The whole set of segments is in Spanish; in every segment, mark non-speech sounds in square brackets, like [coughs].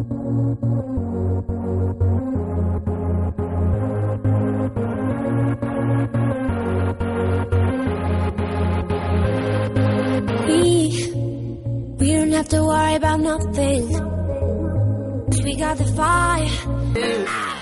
We, don't have to worry about nothing. 'Cause we got the fire.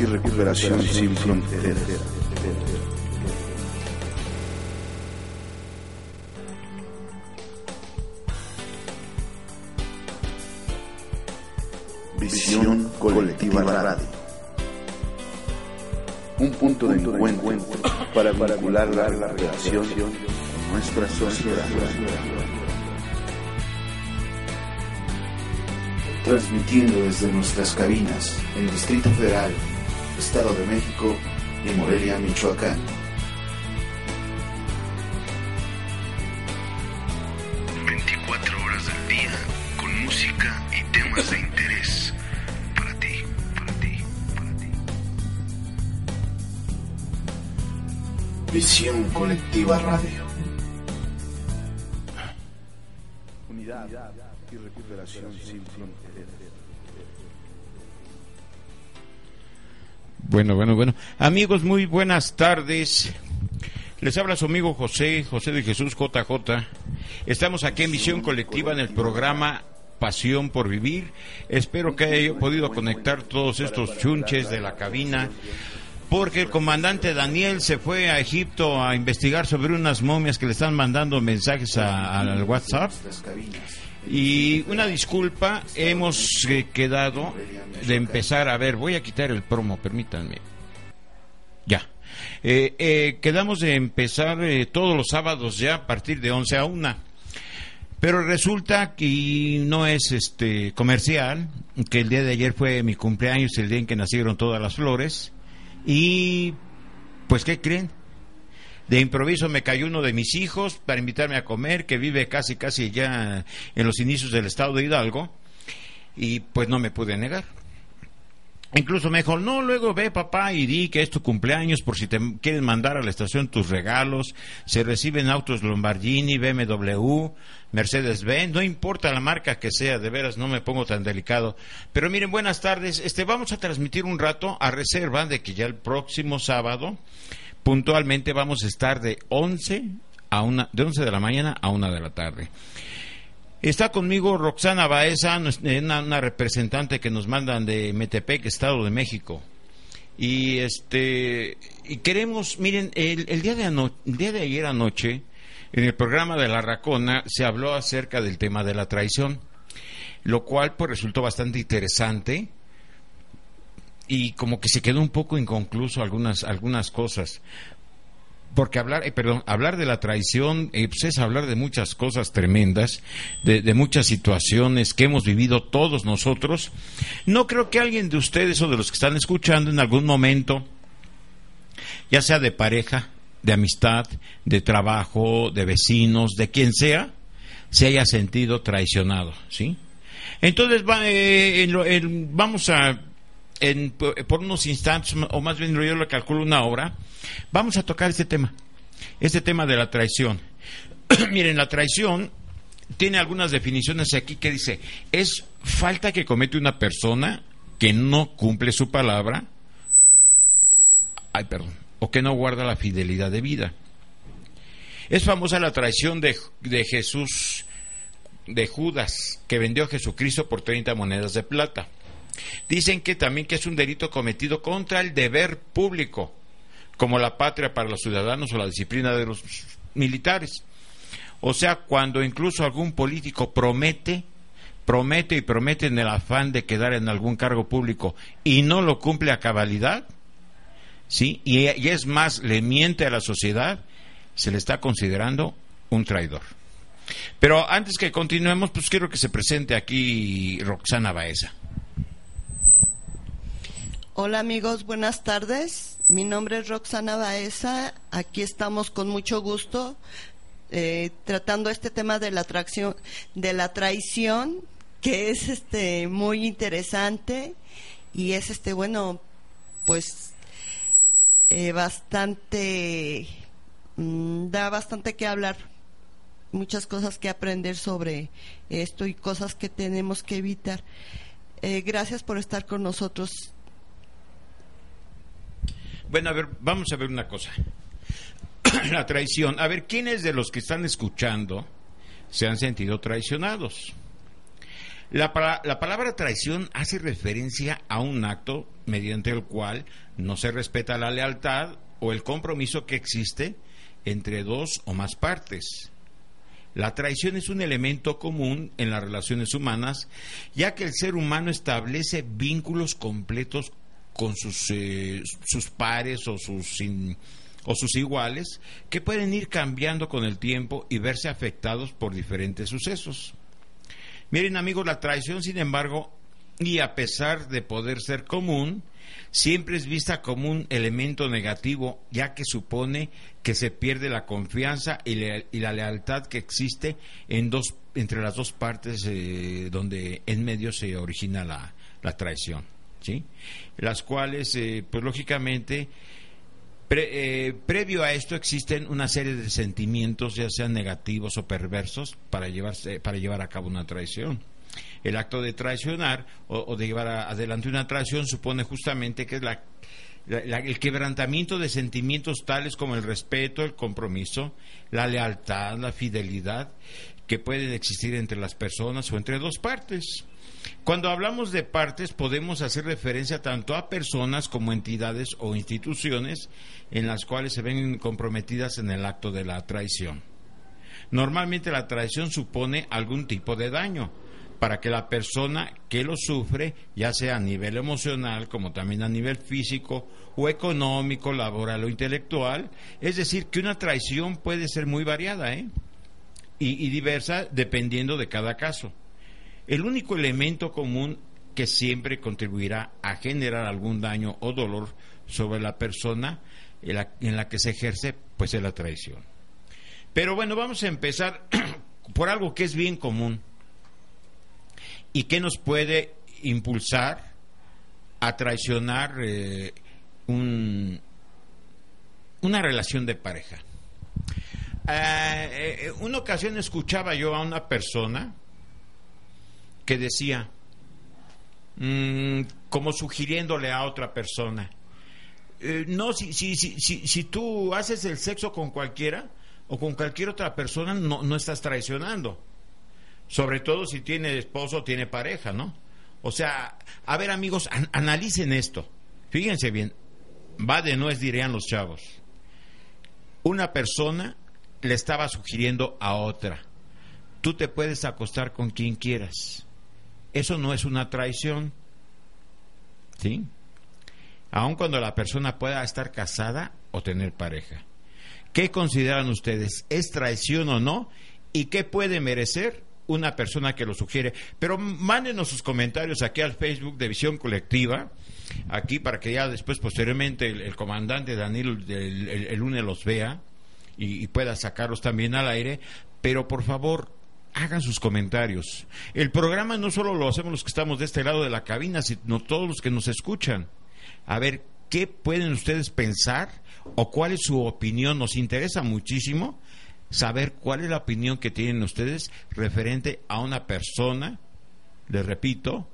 Y recuperación sin fronteras. Visión colectiva radio. Un punto de encuentro para vincular la relación con nuestra sociedad. Transmitiendo desde nuestras cabinas en Distrito Federal, Estado de México y Morelia, Michoacán. horas del día con música y temas de interés para ti, para ti, para ti. Visión colectiva radio. Unidad y recuperación sin Bueno, bueno, bueno. Amigos, muy buenas tardes. Les habla su amigo José, José de Jesús JJ. Estamos aquí en Misión Colectiva en el programa Pasión por Vivir. Espero que haya podido conectar todos estos chunches de la cabina. Porque el comandante Daniel se fue a Egipto a investigar sobre unas momias que le están mandando mensajes al WhatsApp. Y una disculpa, hemos eh, quedado de empezar, a ver, voy a quitar el promo, permítanme. Ya. Eh, eh, quedamos de empezar todos los sábados ya a partir de 11 a 1. Pero resulta que no es este comercial, que el día de ayer fue mi cumpleaños, el día en que nacieron todas las flores. Y pues, ¿qué creen? De improviso me cayó uno de mis hijos para invitarme a comer, que vive casi, casi ya en los inicios del estado de Hidalgo, y pues no me pude negar. Incluso me dijo, no, luego ve papá y di que es tu cumpleaños por si te quieres mandar a la estación tus regalos. Se reciben autos Lombardini, BMW, Mercedes-Benz, no importa la marca que sea, de veras no me pongo tan delicado. Pero miren, buenas tardes. Este, vamos a transmitir un rato a reserva de que ya el próximo sábado puntualmente vamos a estar de 11 a una, de 11 de la mañana a una de la tarde. Está conmigo Roxana Baeza, eh, una, una representante que nos mandan de Metepec, Estado de México. Y este y queremos, miren, el, el día de ano- el día de ayer anoche en el programa de la Racona se habló acerca del tema de la traición, lo cual pues resultó bastante interesante y como que se quedó un poco inconcluso algunas algunas cosas. Porque hablar, eh, perdón, hablar de la traición eh, pues es hablar de muchas cosas tremendas, de, de muchas situaciones que hemos vivido todos nosotros. No creo que alguien de ustedes o de los que están escuchando en algún momento, ya sea de pareja, de amistad, de trabajo, de vecinos, de quien sea, se haya sentido traicionado, ¿sí? Entonces va, eh, en lo- en- vamos a, en- por unos instantes, o más bien yo lo calculo una hora, vamos a tocar este tema, este tema de la traición. [clears throat] Miren, la traición tiene algunas definiciones aquí que dice, es falta que comete una persona que no cumple su palabra, ay, perdón, o que no guarda la fidelidad de vida. Es famosa la traición de, de Jesús, de Judas, que vendió a Jesucristo por 30 monedas de plata. Dicen que también que es un delito cometido contra el deber público, como la patria para los ciudadanos o la disciplina de los militares. O sea, cuando incluso algún político promete, promete y promete en el afán de quedar en algún cargo público y no lo cumple a cabalidad, ¿sí? Y, y es más, le miente a la sociedad, se le está considerando un traidor. Pero antes que continuemos, pues quiero que se presente aquí Roxana Baeza. Hola amigos, buenas tardes. Mi nombre es Roxana Baeza. Aquí estamos con mucho gusto eh, tratando este tema de la atracción, de la traición, que es este muy interesante y es este bueno, pues eh, bastante mm, da bastante que hablar, muchas cosas que aprender sobre esto y cosas que tenemos que evitar. Eh, gracias por estar con nosotros. Bueno, a ver, vamos a ver una cosa. [coughs] la traición. A ver, ¿quiénes de los que están escuchando se han sentido traicionados? La, la palabra traición hace referencia a un acto mediante el cual no se respeta la lealtad o el compromiso que existe entre dos o más partes. La traición es un elemento común en las relaciones humanas, ya que el ser humano establece vínculos completos con sus, eh, sus pares o sus, in- o sus iguales, que pueden ir cambiando con el tiempo y verse afectados por diferentes sucesos. Miren amigos, la traición, sin embargo, y a pesar de poder ser común, siempre es vista como un elemento negativo, ya que supone que se pierde la confianza y, le- y la lealtad que existe en dos, entre las dos partes eh, donde en medio se origina la, la traición, ¿sí? Las cuales, eh, pues lógicamente, Pre- eh, previo a esto existen una serie de sentimientos, ya sean negativos o perversos, para, llevarse, para llevar a cabo una traición. El acto de traicionar o, de llevar adelante una traición supone justamente que es la- el quebrantamiento de sentimientos tales como el respeto, el compromiso, la lealtad, la fidelidad que pueden existir entre las personas o entre dos partes. Cuando hablamos de partes podemos hacer referencia tanto a personas como entidades o instituciones en las cuales se ven comprometidas en el acto de la traición. Normalmente la traición supone algún tipo de daño para que la persona que lo sufre, ya sea a nivel emocional como también a nivel físico o económico, laboral o intelectual, es decir, que una traición puede ser muy variada ¿eh? y, y diversa dependiendo de cada caso. El único elemento común que siempre contribuirá a generar algún daño o dolor sobre la persona en la, que se ejerce, pues es la traición. Pero bueno, vamos a empezar [clears throat] por algo que es bien común y que nos puede impulsar a traicionar eh, un- una relación de pareja. Eh, eh, una ocasión escuchaba yo a una persona que decía, mm, como sugiriéndole a otra persona, eh, no, si, si, si, si, tú haces el sexo con cualquiera o con cualquier otra persona, no, no estás traicionando. Sobre todo si tiene esposo tiene pareja, ¿no? O sea, a ver amigos, an- analicen esto. Fíjense bien, va de nuez dirían los chavos. Una persona le estaba sugiriendo a otra, tú te puedes acostar con quien quieras. Eso no es una traición. ¿Sí? Aun cuando la persona pueda estar casada o tener pareja. ¿Qué consideran ustedes? ¿Es traición o no? ¿Y qué puede merecer una persona que lo sugiere? Pero mándenos sus comentarios aquí al Facebook de Visión Colectiva, aquí para que ya después, posteriormente, el, comandante Daniel el, el- lunes los vea y pueda sacarlos también al aire. Pero por favor, hagan sus comentarios. El programa no solo lo hacemos los que estamos de este lado de la cabina, sino todos los que nos escuchan. A ver, ¿qué pueden ustedes pensar o cuál es su opinión? Nos interesa muchísimo saber cuál es la opinión que tienen ustedes referente a una persona, les repito,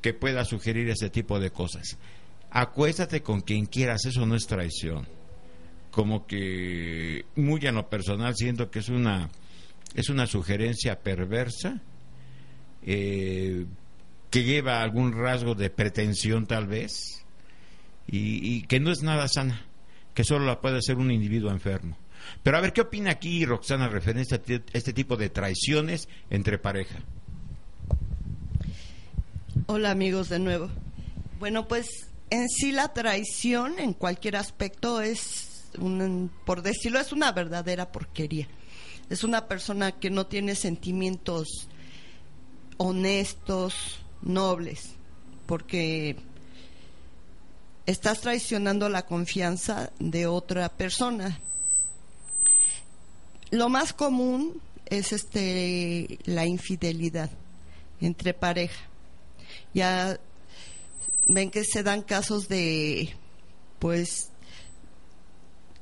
que pueda sugerir ese tipo de cosas. Acuéstate con quien quieras, eso no es traición. Como que muy en lo personal siento que es una es una sugerencia perversa eh, que lleva algún rasgo de pretensión tal vez y, que no es nada sana, que solo la puede hacer un individuo enfermo. Pero a ver, ¿qué opina aquí Roxana referencia a este tipo de traiciones entre pareja? Hola amigos de nuevo. Bueno, pues en sí la traición en cualquier aspecto es, un, por decirlo, es una verdadera porquería. Es una persona que no tiene sentimientos honestos, nobles, porque estás traicionando la confianza de otra persona. Lo más común es este la infidelidad entre pareja. Ya ven que se dan casos de pues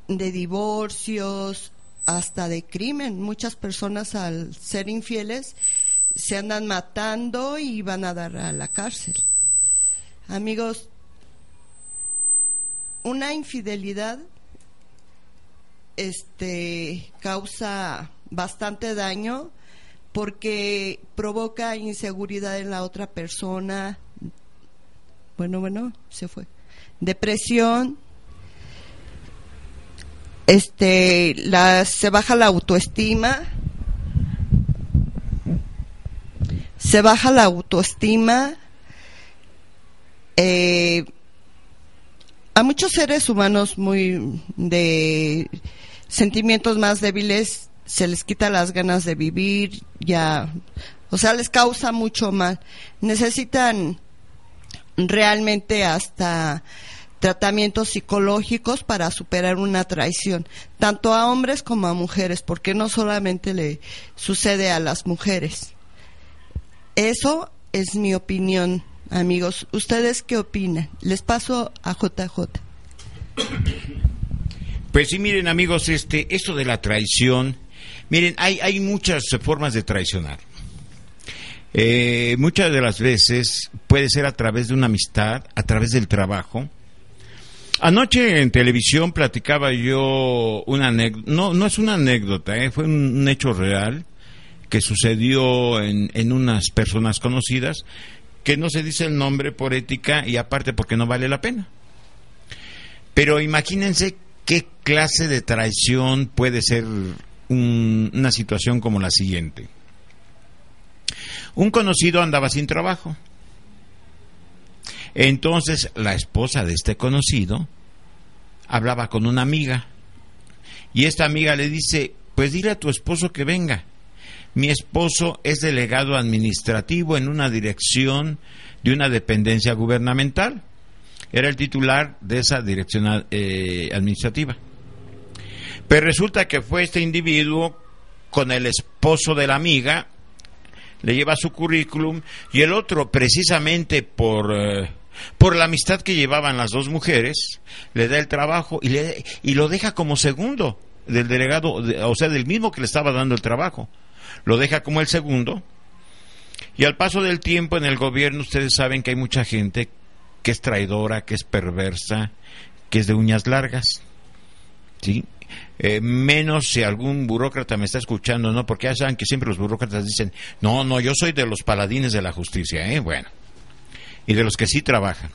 de divorcios, hasta de crimen. Muchas personas al ser infieles se andan matando y van a dar a la cárcel. Amigos, una infidelidad este causa bastante daño porque provoca inseguridad en la otra persona. Bueno, bueno, se fue. Depresión, este se baja la autoestima. Se baja la autoestima. Eh, a muchos seres humanos muy de sentimientos más débiles se les quita las ganas de vivir ya o sea les causa mucho mal. Necesitan realmente hasta tratamientos psicológicos para superar una traición, tanto a hombres como a mujeres, porque no solamente le sucede a las mujeres. Eso es mi opinión, amigos. ¿Ustedes qué opinan? Les paso a JJ. Pues sí, miren amigos, este, esto de la traición, miren, hay, hay muchas formas de traicionar. Eh, muchas de las veces puede ser a través de una amistad, a través del trabajo. Anoche en televisión platicaba yo una anécdota, no, no es una anécdota, eh, fue un, hecho real que sucedió en, en unas personas conocidas, que no se dice el nombre por ética y aparte porque no vale la pena. Pero imagínense qué clase de traición puede ser un- una situación como la siguiente. Un conocido andaba sin trabajo. Entonces la esposa de este conocido hablaba con una amiga y esta amiga le dice, pues dile a tu esposo que venga. Mi esposo es delegado administrativo en una dirección de una dependencia gubernamental. Era el titular de esa dirección eh, administrativa. Pero resulta que fue este individuo con el esposo de la amiga, le lleva su currículum y el otro precisamente por, eh, por la amistad que llevaban las dos mujeres, le da el trabajo y, le, y lo deja como segundo del delegado, de- o sea, del mismo que le estaba dando el trabajo. Lo deja como el segundo. Y al paso del tiempo en el gobierno ustedes saben que hay mucha gente que es traidora, que es perversa, que es de uñas largas. ¿Sí? eh, menos si algún burócrata me está escuchando, ¿no? Porque ya saben que siempre los burócratas dicen, no, no, yo soy de los paladines de la justicia, ¿eh? Bueno, y de los que sí trabajan.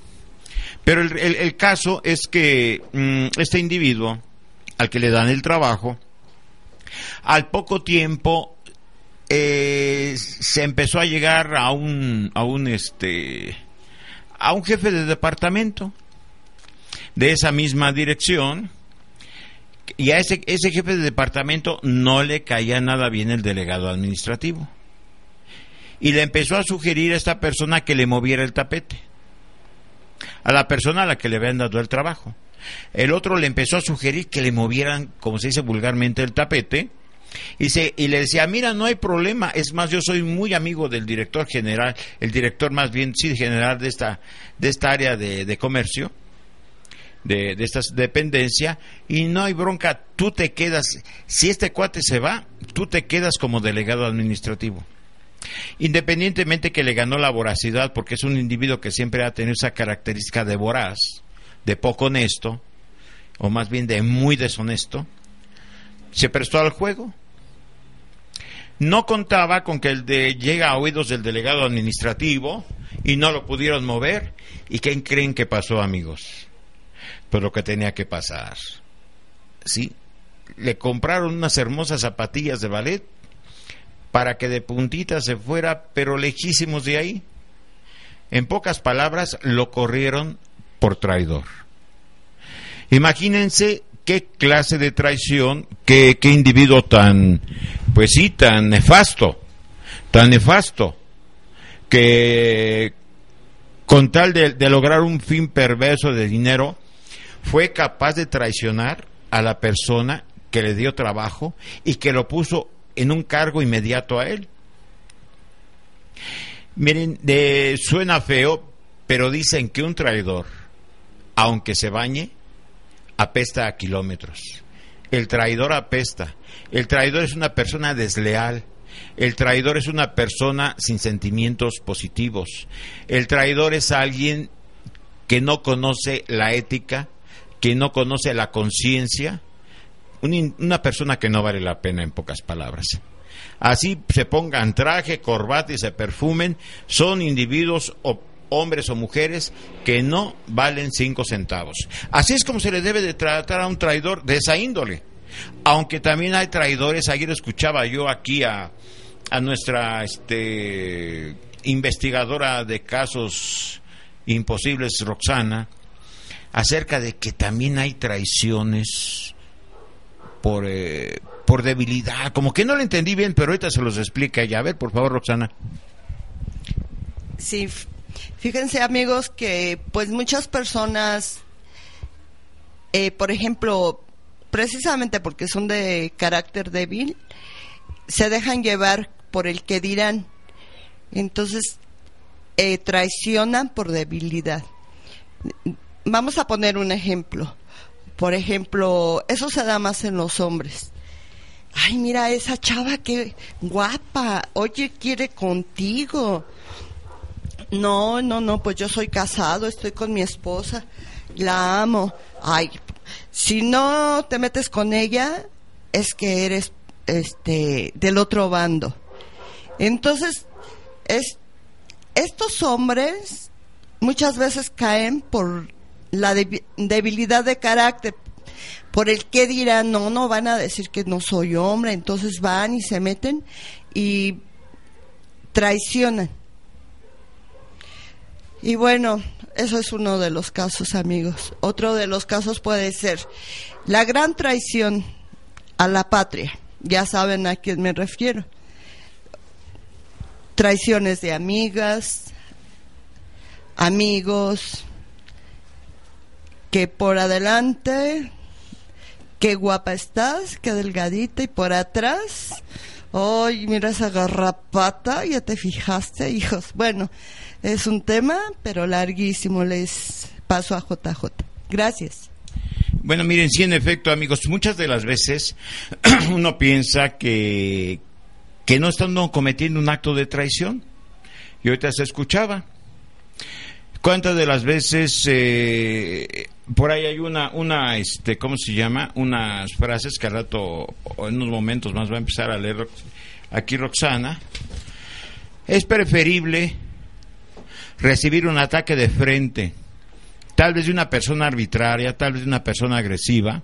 Pero el, el- caso es que mm, este individuo, al que le dan el trabajo, al poco tiempo eh, se empezó a llegar a un, a un, este, a un jefe de departamento de esa misma dirección y a ese, ese jefe de departamento no le caía nada bien el delegado administrativo. Y le empezó a sugerir a esta persona que le moviera el tapete. A la persona a la que le habían dado el trabajo. El otro le empezó a sugerir que le movieran, como se dice vulgarmente, el tapete. Y, se, y le decía, mira, no hay problema. Es más, yo soy muy amigo del director general, el director más bien, sí, general de esta, de esta área de, de comercio de, de esta dependencia y no hay bronca, tú te quedas, si este cuate se va, tú te quedas como delegado administrativo. Independientemente que le ganó la voracidad, porque es un individuo que siempre ha tenido esa característica de voraz, de poco honesto, o más bien de muy deshonesto, se prestó al juego. No contaba con que el de llega a oídos del delegado administrativo y no lo pudieron mover. ¿Y quién creen que pasó, amigos? Pues lo que tenía que pasar. Sí, le compraron unas hermosas zapatillas de ballet para que de puntita se fuera, pero lejísimos de ahí. En pocas palabras, lo corrieron por traidor. Imagínense qué clase de traición, qué, qué individuo tan, pues sí, tan nefasto, tan nefasto, que con tal de, de lograr un fin perverso de dinero, fue capaz de traicionar a la persona que le dio trabajo y que lo puso en un cargo inmediato a él. Miren, suena feo, pero dicen que un traidor, aunque se bañe, apesta a kilómetros. El traidor apesta. El traidor es una persona desleal. El traidor es una persona sin sentimientos positivos. El traidor es alguien que no conoce la ética, que no conoce la conciencia, una persona que no vale la pena en pocas palabras. Así se pongan traje, corbata y se perfumen, son individuos o hombres o mujeres que no valen cinco centavos. Así es como se le debe de tratar a un traidor de esa índole. Aunque también hay traidores, ayer escuchaba yo aquí a, a nuestra este, investigadora de casos imposibles, Roxana, acerca de que también hay traiciones por, eh, por debilidad. Como que no lo entendí bien, pero ahorita se los explica ella. A ver, por favor, Roxana. Sí, fíjense amigos que pues muchas personas, eh, por ejemplo, precisamente porque son de carácter débil, se dejan llevar por el que dirán. Entonces, eh, traicionan por debilidad. Vamos a poner un ejemplo. Por ejemplo, eso se da más en los hombres. Ay, mira esa chava que guapa. Oye, quiere contigo. No, no, no, pues yo soy casado, estoy con mi esposa, la amo. Ay, si no te metes con ella, es que eres este del otro bando. Entonces, es, estos hombres muchas veces caen por la debi- debilidad de carácter, por el que dirán, no, no van a decir que no soy hombre, entonces van y se meten y traicionan. Y bueno, eso es uno de los casos, amigos. Otro de los casos puede ser la gran traición a la patria. Ya saben a quién me refiero. Traiciones de amigas, amigos, que por adelante, qué guapa estás, qué delgadita, y por atrás, ay, mira esa garrapata, ya te fijaste, hijos. Bueno, es un tema, pero larguísimo, les paso a JJ. Gracias. Bueno, miren, sí, en efecto, amigos, muchas de las veces [clears throat] uno piensa que, que no están cometiendo un acto de traición. Y ahorita se escuchaba. ¿Cuántas de las veces eh, por ahí hay una, una, este, ¿cómo se llama? Unas frases que al rato, en unos momentos más va a empezar a leer aquí Roxana. Es preferible recibir un ataque de frente, tal vez de una persona arbitraria, tal vez de una persona agresiva,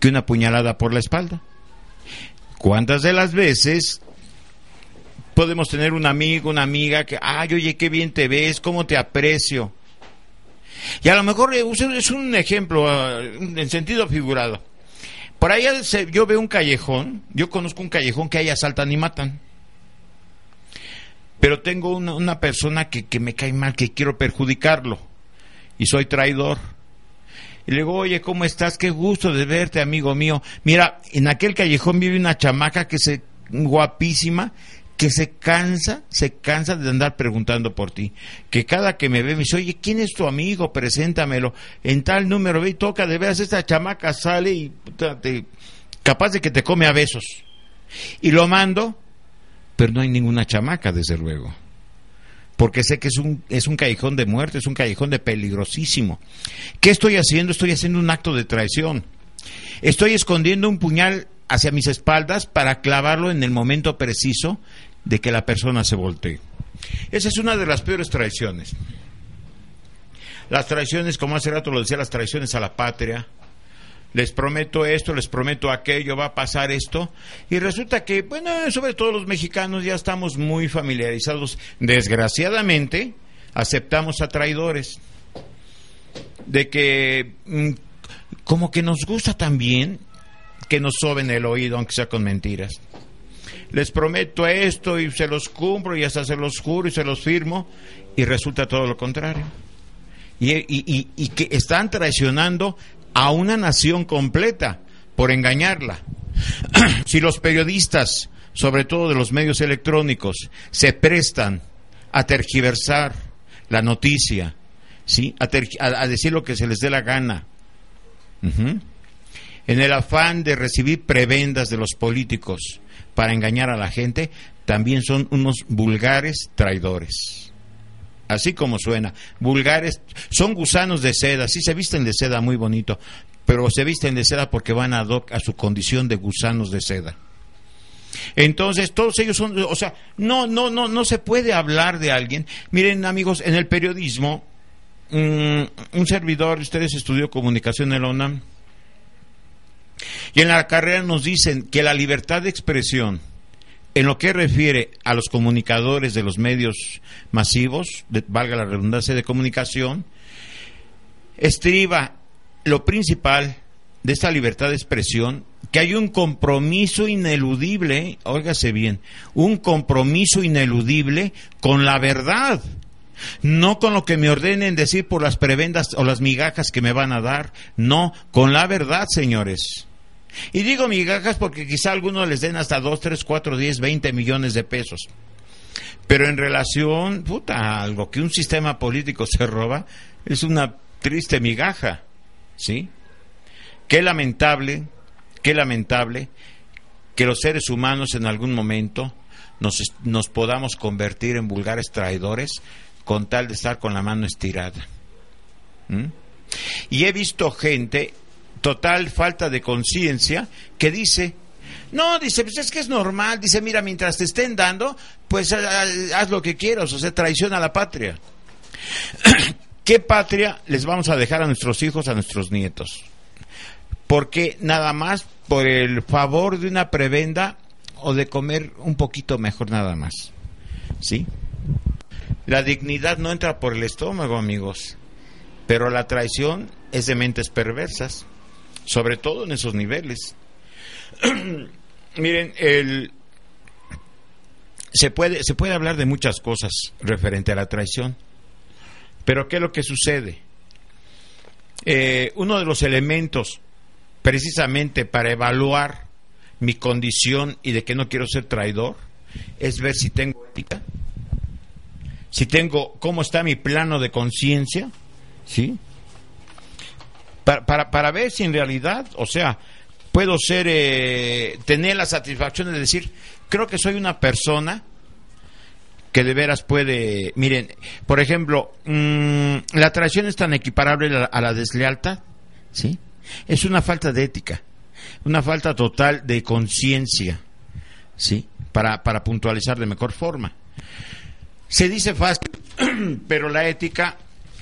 que una puñalada por la espalda. ¿Cuántas de las veces podemos tener un amigo, una amiga que, ay, oye, qué bien te ves, cómo te aprecio? Y a lo mejor es un ejemplo ah, en sentido figurado. Por ahí yo veo un callejón, yo conozco un callejón que ahí asaltan y matan. Pero tengo una, una persona que, que me cae mal, que quiero perjudicarlo. Y soy traidor. Y le digo, oye, ¿cómo estás? Qué gusto de verte, amigo mío. Mira, en aquel callejón vive una chamaca que se guapísima, que se cansa, se cansa de andar preguntando por ti. Que cada que me ve me dice, oye, ¿quién es tu amigo? Preséntamelo. En tal número, ve y toca, de veras, esta chamaca sale y te- capaz de que te come a besos. Y lo mando, pero no hay ninguna chamaca, desde luego. Porque sé que es un, es un callejón de muerte, es un callejón de peligrosísimo. ¿Qué estoy haciendo? Estoy haciendo un acto de traición. Estoy escondiendo un puñal hacia mis espaldas para clavarlo en el momento preciso de que la persona se voltee. Esa es una de las peores traiciones. Las traiciones, como hace rato lo decía, las traiciones a la patria. Les prometo esto, les prometo aquello, va a pasar esto. Y resulta que, bueno, sobre todo los mexicanos ya estamos muy familiarizados. Desgraciadamente, aceptamos a traidores. De que, mm, como que nos gusta también que nos soben el oído, aunque sea con mentiras. Les prometo esto y se los cumplo y hasta se los juro y se los firmo y resulta todo lo contrario. Y, y- y- que están traicionando a una nación completa por engañarla. [clears throat] si los periodistas, sobre todo de los medios electrónicos, se prestan a tergiversar la noticia, ¿sí? a, decir lo que se les dé la gana, en el afán de recibir prebendas de los políticos para engañar a la gente, también son unos vulgares traidores. Así como suena, vulgares, son gusanos de seda, sí se visten de seda muy bonito, pero se visten de seda porque van hoc a su condición de gusanos de seda. Entonces, todos ellos son, o sea, no, no, no, no se puede hablar de alguien. Miren, amigos, en el periodismo, mm, un servidor, ustedes estudió comunicación en la UNAM, y en la carrera nos dicen que la libertad de expresión, en lo que refiere a los comunicadores de los medios masivos, valga la redundancia de comunicación, estriba lo principal de esta libertad de expresión, que hay un compromiso ineludible, óigase bien, un compromiso ineludible con la verdad, no con lo que me ordenen decir por las prebendas o las migajas que me van a dar, no, con la verdad, señores. Y digo migajas porque quizá algunos les den hasta 2, 3, 4, 10, 20 millones de pesos. Pero en relación, puta, a algo que un sistema político se roba, es una triste migaja, ¿sí? Qué lamentable, qué lamentable que los seres humanos en algún momento nos, nos podamos convertir en vulgares traidores con tal de estar con la mano estirada. Y he visto gente, total falta de conciencia, que dice, no, dice, pues es que es normal, dice, mira, mientras te estén dando, pues haz lo que quieras, o sea, traiciona a la patria. [clears throat] ¿Qué patria les vamos a dejar a nuestros hijos, a nuestros nietos? Porque nada más por el favor de una prebenda o de comer un poquito mejor nada más. ¿Sí? La dignidad no entra por el estómago, amigos, pero la traición es de mentes perversas, sobre todo en esos niveles. [clears throat] Miren, el, se, puede, se puede hablar de muchas cosas referente a la traición, pero ¿qué es lo que sucede? Eh, uno de los elementos precisamente para evaluar mi condición y de que no quiero ser traidor es ver si tengo ética, si tengo cómo está mi plano de conciencia, ¿sí? Para, para, para ver si en realidad, o sea, puedo ser, eh, tener la satisfacción de decir, creo que soy una persona que de veras puede, miren, por ejemplo, mm, la traición es tan equiparable a la, deslealtad, ¿sí? Es una falta de ética, una falta total de conciencia, ¿sí? Para, para puntualizar de mejor forma. Se dice fácil, [clears throat] pero la ética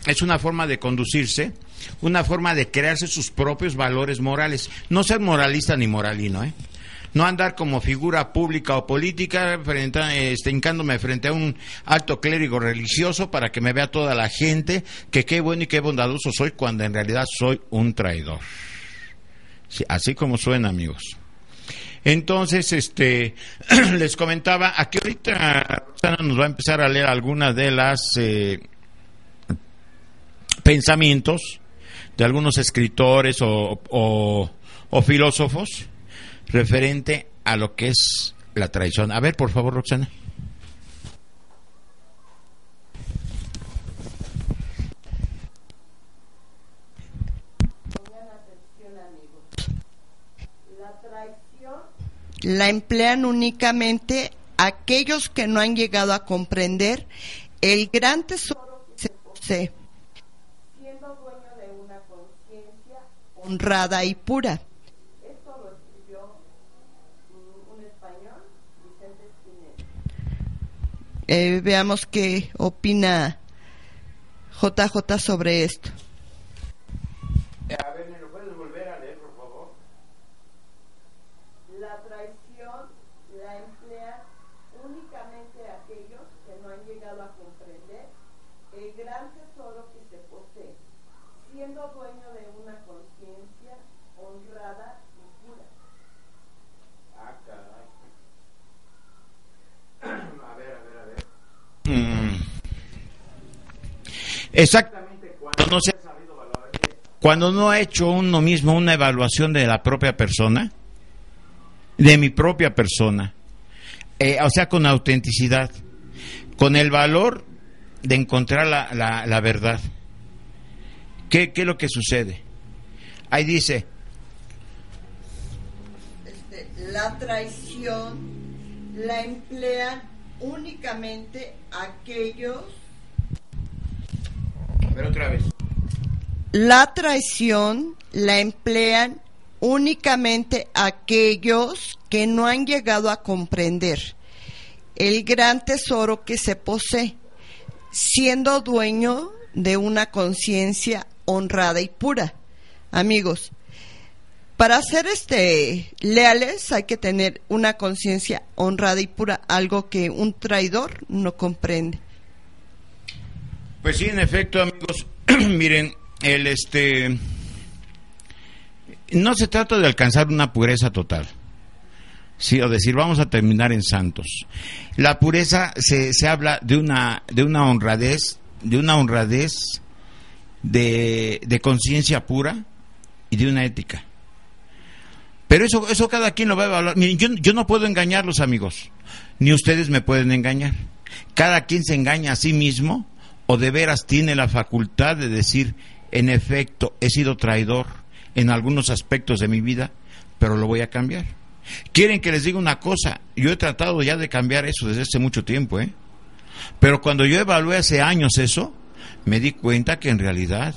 es una forma de conducirse, una forma de crearse sus propios valores morales. No ser moralista ni moralino, ¿eh? No andar como figura pública o política, frente hincándome frente a un alto clérigo religioso para que me vea toda la gente que qué bueno y qué bondadoso soy cuando en realidad soy un traidor. Sí, así como suena, amigos. Entonces, este, [clears throat] les comentaba, aquí ahorita nos va a empezar a leer algunas de las eh, pensamientos de algunos escritores o, o- filósofos referente a lo que es la traición. A ver, por favor, Roxana. La emplean únicamente aquellos que no han llegado a comprender el gran tesoro que se posee, siendo dueño de una conciencia honrada y pura. Esto lo escribió un español, Vicente. Eh, veamos qué opina JJ sobre esto. A ver, ¿me lo puedes volver a leer, por favor? La traición la emplean únicamente aquellos que no han llegado a comprender el gran tesoro que se posee, siendo dueño de una conciencia honrada y pura. Ah, caray. A ver, a ver, a ver. Mm. Exactamente cuando no se ha sabido valorar. Cuando no ha hecho uno mismo una evaluación de la propia persona, de mi propia persona, eh, o sea, con autenticidad, con el valor de encontrar la, la- la verdad. ¿Qué, ¿Qué es lo que sucede? Ahí dice, Este, la traición la emplean únicamente aquellos La traición la emplean únicamente aquellos que no han llegado a comprender el gran tesoro que se posee, siendo dueño de una conciencia honrada y pura. Amigos, para ser este leales hay que tener una conciencia honrada y pura, algo que un traidor no comprende. Pues sí, en efecto, amigos, [clears throat] miren, el este no se trata de alcanzar una pureza total. Sí, o decir, vamos a terminar en santos. La pureza se, se habla de una de una honradez, de una honradez de, de conciencia pura y de una ética. Pero eso, eso cada quien lo va a evaluar. Miren, yo, yo no puedo engañarlos, amigos. Ni ustedes me pueden engañar. Cada quien se engaña a sí mismo o de veras tiene la facultad de decir, en efecto, he sido traidor en algunos aspectos de mi vida, pero lo voy a cambiar. Quieren que les diga una cosa, yo he tratado ya de cambiar eso desde hace mucho tiempo, ¿eh? Pero cuando yo evalué hace años eso, me di cuenta que en realidad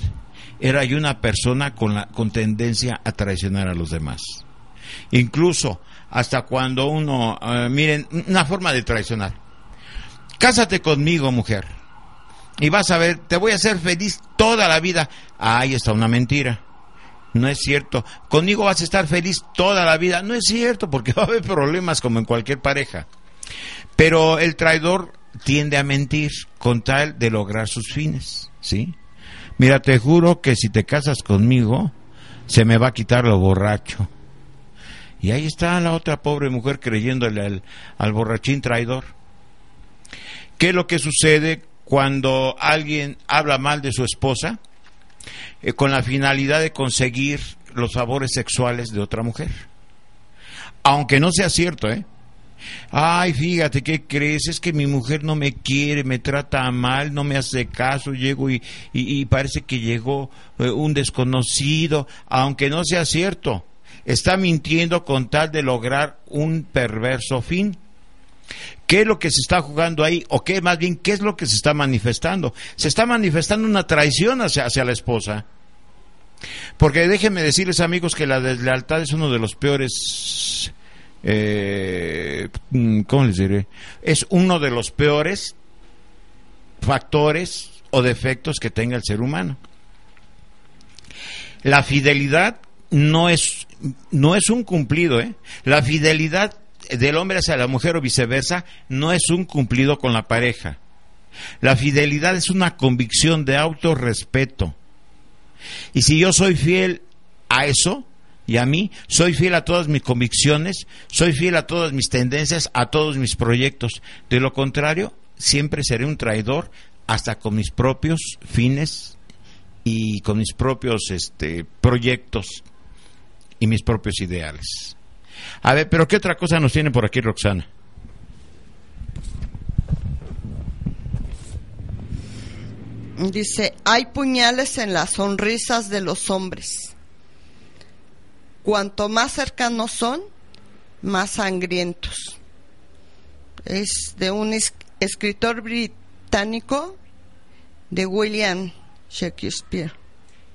era yo una persona con, la, con tendencia a traicionar a los demás. Incluso hasta cuando uno, eh, miren, una forma de traicionar. Cásate conmigo, mujer. Y vas a ver, te voy a hacer feliz toda la vida. Ahí está una mentira. No es cierto. Conmigo vas a estar feliz toda la vida. No es cierto, porque [laughs] va a haber problemas como en cualquier pareja. Pero el traidor tiende a mentir con tal de lograr sus fines, ¿sí? Mira, te juro que si te casas conmigo, se me va a quitar lo borracho. Y ahí está la otra pobre mujer creyéndole al, al borrachín traidor. ¿Qué es lo que sucede cuando alguien habla mal de su esposa eh, con la finalidad de conseguir los favores sexuales de otra mujer? Aunque no sea cierto, ¿eh? Ay, fíjate, ¿qué crees? Es que mi mujer no me quiere, me trata mal, no me hace caso, llego y, y, parece que llegó eh, un desconocido, aunque no sea cierto. Está mintiendo con tal de lograr un perverso fin. ¿Qué es lo que se está jugando ahí? O qué, más bien, ¿qué es lo que se está manifestando? Se está manifestando una traición hacia, hacia la esposa. Porque déjenme decirles, amigos, que la deslealtad es uno de los peores. eh, mm, ¿Cómo les diré? Es uno de los peores factores o defectos que tenga el ser humano. La fidelidad no es, no es un cumplido, ¿eh? La fidelidad del hombre hacia la mujer o viceversa no es un cumplido con la pareja. La fidelidad es una convicción de autorrespeto. Y si yo soy fiel a eso y a mí, soy fiel a todas mis convicciones, soy fiel a todas mis tendencias, a todos mis proyectos. De lo contrario, siempre seré un traidor hasta con mis propios fines y con mis propios este, proyectos y mis propios ideales. A ver, pero ¿qué otra cosa nos tiene por aquí Roxana? Dice, hay puñales en las sonrisas de los hombres. Cuanto más cercanos son, más sangrientos. Es de un es- escritor británico de William Shakespeare.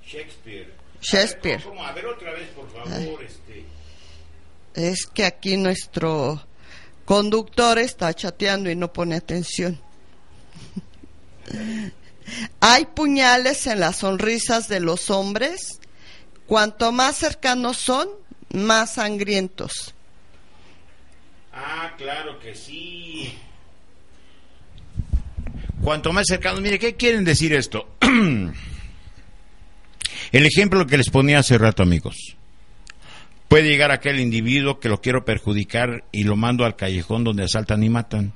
Shakespeare. Shakespeare. A ver, otra vez, por favor. Este. Es que aquí nuestro conductor está chateando y no pone atención. [laughs] Hay puñales en las sonrisas de los hombres. Cuanto más cercanos son, más sangrientos. Ah, claro que sí. Cuanto más cercano, mire, ¿qué quieren decir esto? [clears throat] El ejemplo que les ponía hace rato, amigos. Puede llegar aquel individuo que lo quiero perjudicar y lo mando al callejón donde asaltan y matan.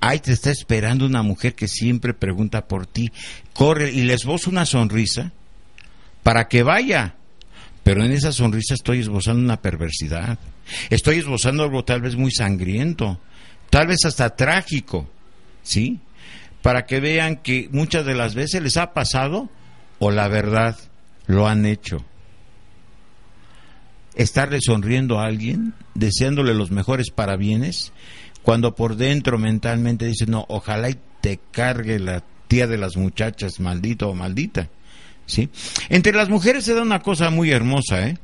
Ahí te está esperando una mujer que siempre pregunta por ti. Corre y les esboza una sonrisa para que vaya. Pero en esa sonrisa estoy esbozando una perversidad. Estoy esbozando algo tal vez muy sangriento, tal vez hasta trágico, ¿sí? Para que vean que muchas de las veces les ha pasado o la verdad lo han hecho. Estarle sonriendo a alguien, deseándole los mejores parabienes, cuando por dentro mentalmente dice, no, ojalá y te cargue la tía de las muchachas, maldito o maldita. ¿Sí? Entre las mujeres se da una cosa muy hermosa, ¿eh?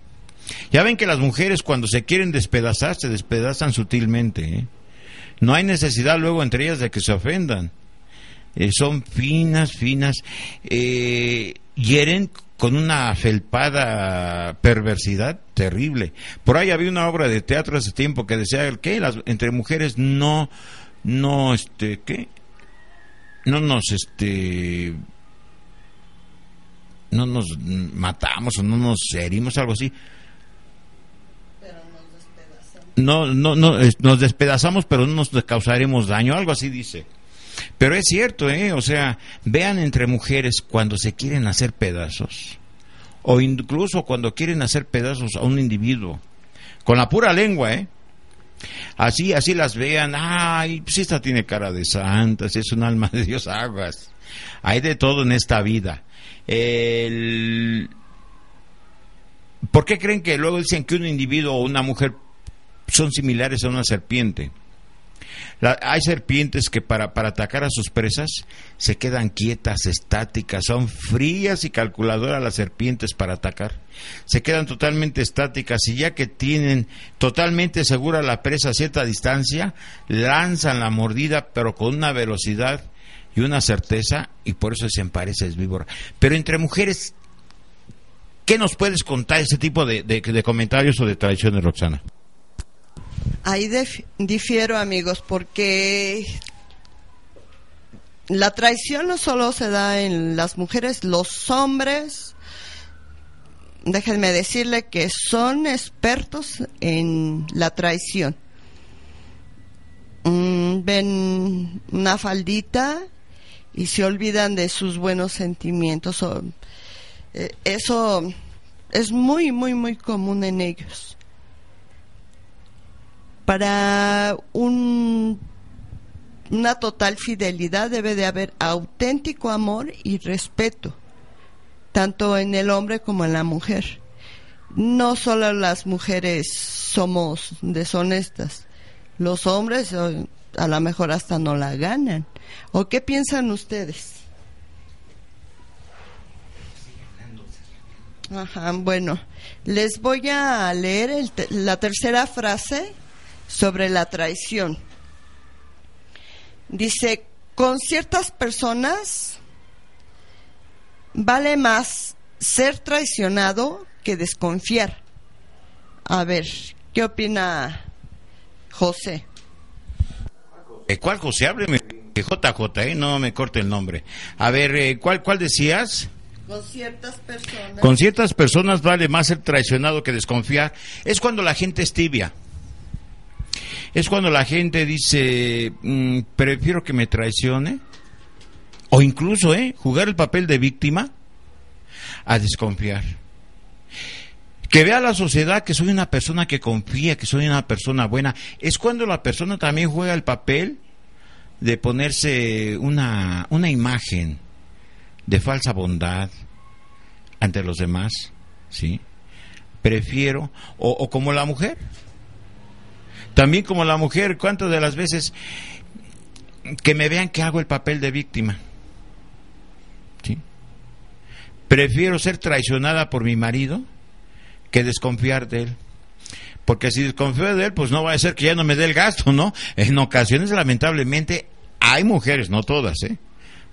Ya ven que las mujeres cuando se quieren despedazar, se despedazan sutilmente, ¿eh? No hay necesidad luego entre ellas de que se ofendan. Eh, son finas, finas, eh, hieren con una felpada perversidad terrible. Por ahí había una obra de teatro hace tiempo que decía que las entre mujeres no, no, este, ¿qué? No nos, este, no nos matamos o no nos herimos, algo así. No, no, no, es- nos despedazamos, pero no nos causaremos daño, algo así dice. Pero es cierto, ¿eh? O sea, vean entre mujeres cuando se quieren hacer pedazos, o incluso cuando quieren hacer pedazos a un individuo, con la pura lengua, ¿eh? Así, así las vean, ay, pues esta tiene cara de santa, si es un alma de Dios, aguas. Hay de todo en esta vida. El... ¿Por qué creen que luego dicen que un individuo o una mujer son similares a una serpiente? Hay serpientes que para, para atacar a sus presas se quedan quietas, estáticas, son frías y calculadoras las serpientes para atacar. Se quedan totalmente estáticas y ya que tienen totalmente segura la presa a cierta distancia, lanzan la mordida pero con una velocidad y una certeza y por eso se emparece es víbora. Pero entre mujeres, ¿qué nos puedes contar ese tipo de, de- de comentarios o de tradiciones, Roxana? Ahí dif- difiero, amigos, porque la traición no solo se da en las mujeres, los hombres, déjenme decirle que son expertos en la traición. Mm, ven una faldita y se olvidan de sus buenos sentimientos. eh, eso es muy, muy, muy común en ellos para un- una total fidelidad debe de haber auténtico amor y respeto, tanto en el hombre como en la mujer. No solo las mujeres somos deshonestas, los hombres eh, a lo mejor hasta no la ganan. ¿O qué piensan ustedes? Ajá, bueno, les voy a leer el te- la tercera frase sobre la traición. Dice, con ciertas personas vale más ser traicionado que desconfiar. A ver, ¿qué opina José? Eh, ¿Cuál José? Hábleme. de JJ, ¿eh? No me corte el nombre. A ver, eh, ¿cuál, ¿cuál decías? Con ciertas personas. Con ciertas personas vale más ser traicionado que desconfiar. Es cuando la gente es tibia. Es cuando la gente dice, mm, prefiero que me traicione. O incluso, ¿eh? Jugar el papel de víctima a desconfiar. Que vea la sociedad que soy una persona que confía, que soy una persona buena. Es cuando la persona también juega el papel de ponerse una, una imagen de falsa bondad ante los demás, ¿sí? Prefiero, o, o como la mujer, también como la mujer, ¿cuántas de las veces que me vean que hago el papel de víctima? ¿Sí? Prefiero ser traicionada por mi marido que desconfiar de él. Porque si desconfío de él, pues no va a ser que ya no me dé el gasto, ¿no? En ocasiones, lamentablemente, hay mujeres, no todas, ¿eh?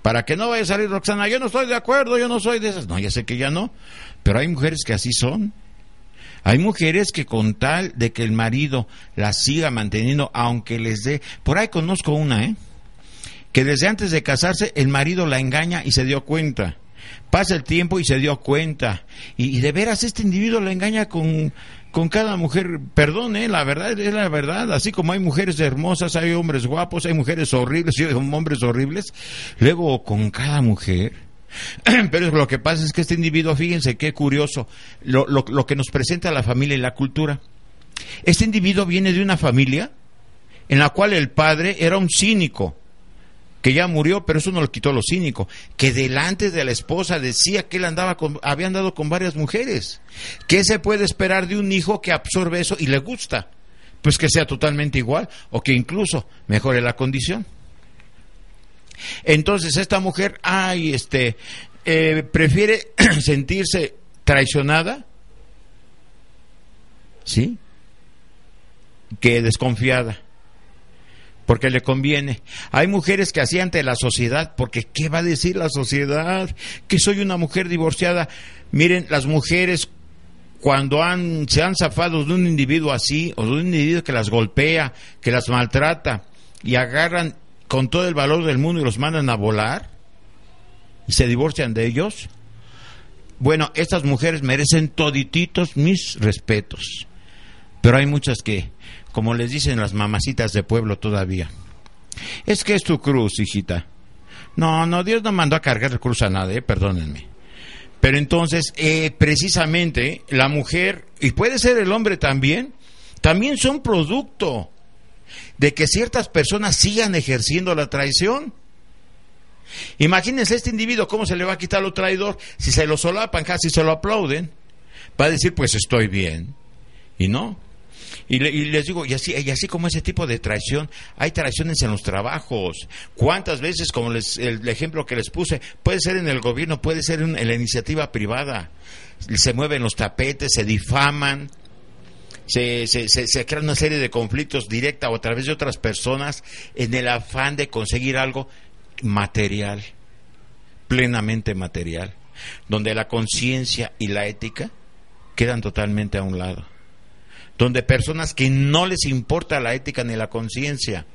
Para que no vaya a salir Roxana, yo no estoy de acuerdo, yo no soy de esas. No, ya sé que ya no. Pero hay mujeres que así son. Hay mujeres que con tal de que el marido la siga manteniendo, aunque les dé... Por ahí conozco una, ¿eh? Que desde antes de casarse el marido la engaña y se dio cuenta. Pasa el tiempo y se dio cuenta. Y, de veras este individuo la engaña con, con cada mujer. Perdón, ¿eh? La verdad es la verdad. Así como hay mujeres hermosas, hay hombres guapos, hay mujeres horribles [laughs] y hombres horribles. Luego con cada mujer [clears throat] pero lo que pasa es que este individuo, fíjense qué curioso, lo, lo, lo, que nos presenta la familia y la cultura. Este individuo viene de una familia en la cual el padre era un cínico, que ya murió, pero eso no lo quitó lo cínico, que delante de la esposa decía que él andaba con, había andado con varias mujeres. ¿Qué se puede esperar de un hijo que absorbe eso y le gusta? Pues que sea totalmente igual o que incluso mejore la condición. Entonces esta mujer, ay, este, eh, prefiere [clears throat] sentirse traicionada, ¿sí? Que desconfiada, porque le conviene. Hay mujeres que así ante la sociedad, porque ¿qué va a decir la sociedad? Que soy una mujer divorciada. Miren, las mujeres cuando han, se han zafado de un individuo así, o de un individuo que las golpea, que las maltrata, y agarran con todo el valor del mundo y los mandan a volar y se divorcian de ellos. Bueno, estas mujeres merecen todititos mis respetos. Pero hay muchas que, como les dicen las mamacitas de pueblo todavía, es que es tu cruz, hijita. No, no, Dios no mandó a cargar cruz a nadie, perdónenme. Pero entonces, eh, precisamente, la mujer, y puede ser el hombre también, también son producto de que ciertas personas sigan ejerciendo la traición. Imagínense este individuo, ¿cómo se le va a quitar lo traidor? Si se lo solapan, casi se lo aplauden. Va a decir, pues estoy bien. Y no. Y, le, y, les digo, y así, y así como ese tipo de traición, hay traiciones en los trabajos. ¿Cuántas veces, como les, el ejemplo que les puse, puede ser en el gobierno, puede ser en la iniciativa privada? Se mueven los tapetes, se difaman, se, se, se, se crea una serie de conflictos directa o a través de otras personas en el afán de conseguir algo material, plenamente material, donde la conciencia y la ética quedan totalmente a un lado, donde personas que no les importa la ética ni la conciencia,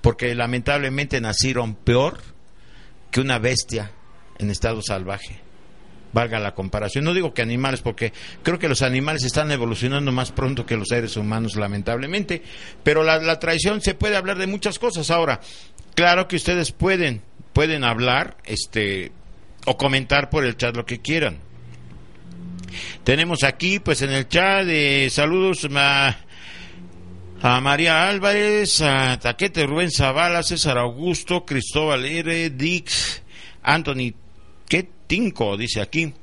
porque lamentablemente nacieron peor que una bestia en estado salvaje valga la comparación. No digo que animales, porque creo que los animales están evolucionando más pronto que los seres humanos, lamentablemente, pero la, traición se puede hablar de muchas cosas. Ahora, claro que ustedes pueden, pueden hablar, este, o comentar por el chat lo que quieran. Tenemos aquí, pues en el chat, de saludos a, a María Álvarez, a Taquete Rubén Zavala, César Augusto, Cristóbal R, Dix, Anthony, ¿qué? Tinco, dice aquí.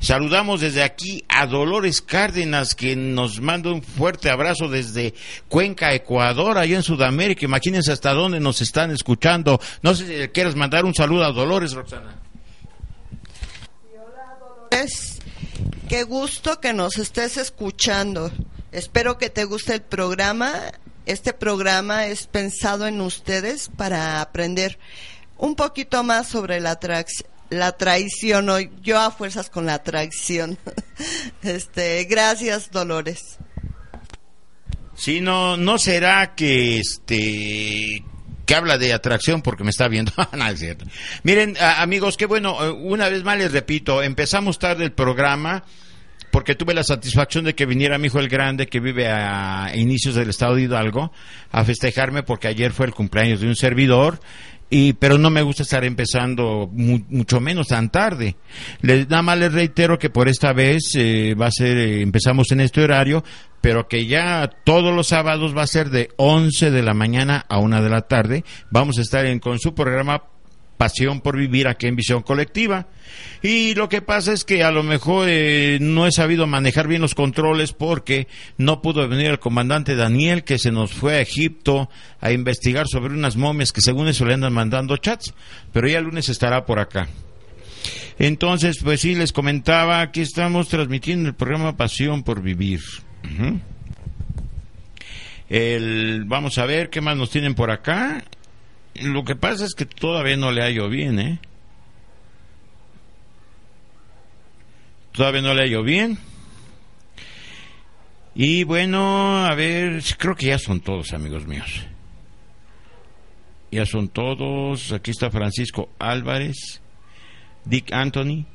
Saludamos desde aquí a Dolores Cárdenas, que nos manda un fuerte abrazo desde Cuenca, Ecuador, allá en Sudamérica. Imagínense hasta dónde nos están escuchando. No sé si quieres mandar un saludo a Dolores, Roxana. Es qué gusto que nos estés escuchando. Espero que te guste el programa. Este programa es pensado en ustedes para aprender un poquito más sobre la trax- la traición. Yo a fuerzas con la traición. [laughs] Este, gracias, Dolores. Sí, no, no será que este que habla de atracción porque me está viendo. [laughs] no, es cierto. Miren, amigos, qué bueno, eh, una vez más les repito, empezamos tarde el programa porque tuve la satisfacción de que viniera mi hijo el grande que vive a inicios del estado de Hidalgo a festejarme porque ayer fue el cumpleaños de un servidor y pero no me gusta estar empezando mu- mucho menos tan tarde. Les, nada más les reitero que por esta vez eh, va a ser eh, empezamos en este horario, pero que ya todos los sábados va a ser de 11 de la mañana a 1 de la tarde. Vamos a estar en, con su programa pasión por vivir aquí en Visión Colectiva. Y lo que pasa es que a lo mejor eh, no he sabido manejar bien los controles porque no pudo venir el comandante Daniel que se nos fue a Egipto a investigar sobre unas momias que según eso le andan mandando chats, pero ya el lunes estará por acá. Entonces, pues sí, les comentaba, aquí estamos transmitiendo el programa Pasión por Vivir. El, vamos a ver qué más nos tienen por acá. Lo que pasa es que todavía no le hallo bien, ¿eh? Todavía no le hallo bien. Y bueno, a ver, creo que ya son todos, amigos míos. Ya son todos. Aquí está Francisco Álvarez, Dick Anthony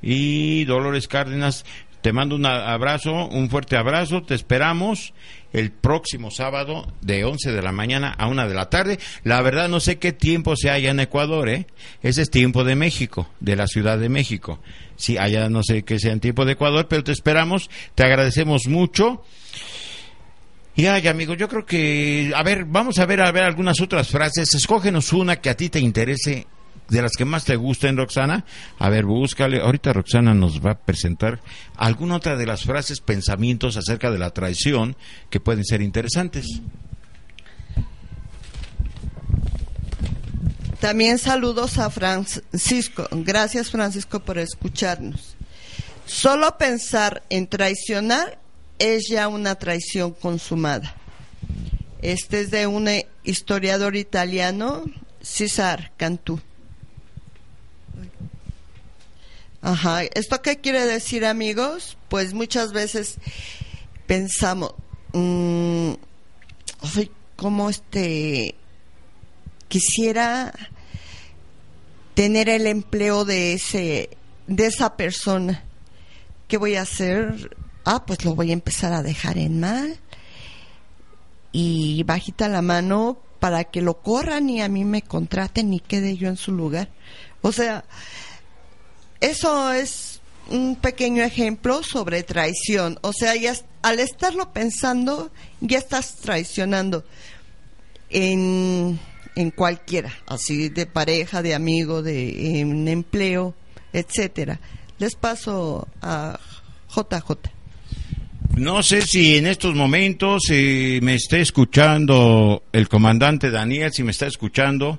y Dolores Cárdenas. Te mando un abrazo, un fuerte abrazo. Te esperamos el próximo sábado de 11 de la mañana a 1 de la tarde. La verdad no sé qué tiempo sea allá en Ecuador, ¿eh? Ese es tiempo de México, de la Ciudad de México. Sí, allá no sé qué sea en tiempo de Ecuador, pero te esperamos. Te agradecemos mucho. Y ay, amigo, yo creo que, a ver, vamos a ver, a ver algunas otras frases. Escógenos una que a ti te interese, de las que más te gusten, Roxana. A ver, búscale. Ahorita Roxana nos va a presentar alguna otra de las frases, pensamientos acerca de la traición que pueden ser interesantes. También saludos a Francisco. Gracias, Francisco, por escucharnos. Solo pensar en traicionar es ya una traición consumada. Este es de un historiador italiano, César Cantú. Ajá, ¿esto qué quiere decir, amigos? Pues muchas veces pensamos, mm, ay, ¿cómo este quisiera tener el empleo de ese de esa persona? ¿Qué voy a hacer? Ah, pues lo voy a empezar a dejar en mal y bajita la mano para que lo corran y a mí me contraten y quede yo en su lugar. O sea, eso es un pequeño ejemplo sobre traición. O sea, ya al estarlo pensando, ya estás traicionando en, en cualquiera, así de pareja, de amigo, de en empleo, etcétera. Les paso a JJ. No sé si en estos momentos eh, me esté escuchando el comandante Daniel, si me está escuchando,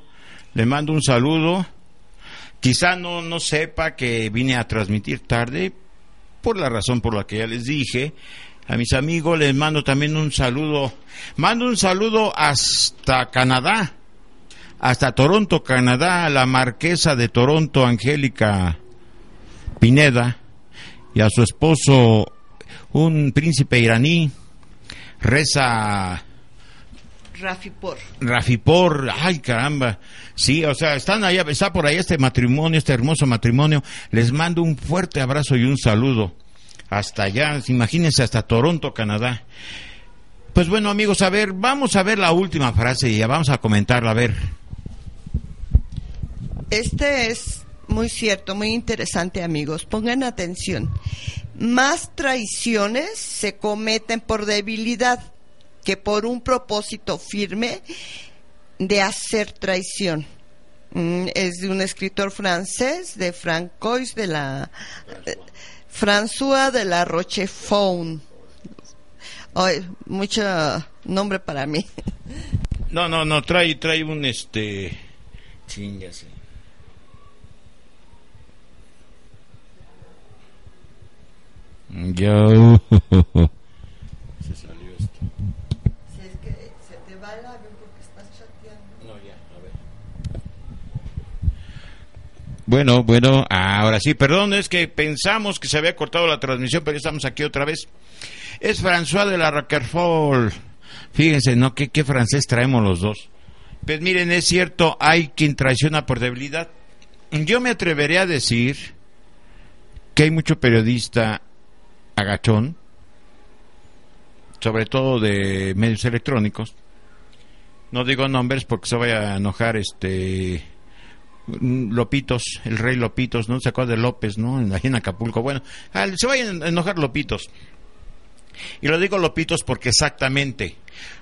le mando un saludo. Quizá no, no sepa que vine a transmitir tarde, por la razón por la que ya les dije. A mis amigos les mando también un saludo. Mando un saludo hasta Canadá, hasta Toronto, Canadá, a la marquesa de Toronto, Angélica Pineda, y a su esposo, un príncipe iraní, Reza Rafipor. Rafipor, ay caramba, sí, o sea, están allá, está por ahí este matrimonio, este hermoso matrimonio, les mando un fuerte abrazo y un saludo hasta allá, imagínense hasta Toronto, Canadá. Pues bueno amigos, a ver, vamos a ver la última frase y ya vamos a comentarla, a ver. Este es muy cierto, muy interesante, amigos. Pongan atención. Más traiciones se cometen por debilidad que por un propósito firme de hacer traición. Mm, es de un escritor francés, de Francois, de la... eh, François de la Rochefoucauld. Ay, mucho nombre para mí. No, no, no, trae, trae un este. Chingase. Ya. [laughs] Se salió esto. Si es que se te va el avión porque estás chateando. No, ya, a ver. Bueno, bueno, ahora sí, perdón, es que pensamos que se había cortado la transmisión, pero estamos aquí otra vez. Es François de la Roquefort. Fíjense, ¿no? ¿Qué, qué francés traemos los dos? Pues miren, es cierto, hay quien traiciona por debilidad. Yo me atrevería a decir que hay mucho periodista agachón, sobre todo de medios electrónicos. No digo nombres porque se vaya a enojar este Lopitos, el rey Lopitos, ¿no? Se acuerda de López, ¿no? Ahí en Acapulco. Bueno, se vayan a enojar Lopitos. Y lo digo Lopitos porque exactamente,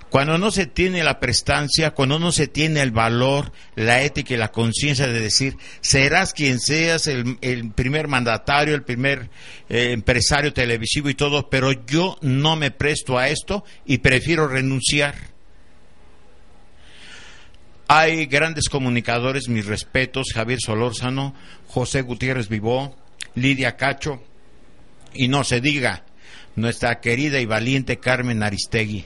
cuando no se tiene la prestancia, cuando no se tiene el valor, la ética y la conciencia de decir, serás quien seas, el, el primer mandatario, el primer eh, empresario televisivo y todo, pero yo no me presto a esto y prefiero renunciar. Hay grandes comunicadores, mis respetos, Javier Solórzano, José Gutiérrez Vivó, Lidia Cacho, y no se diga, nuestra querida y valiente Carmen Aristegui.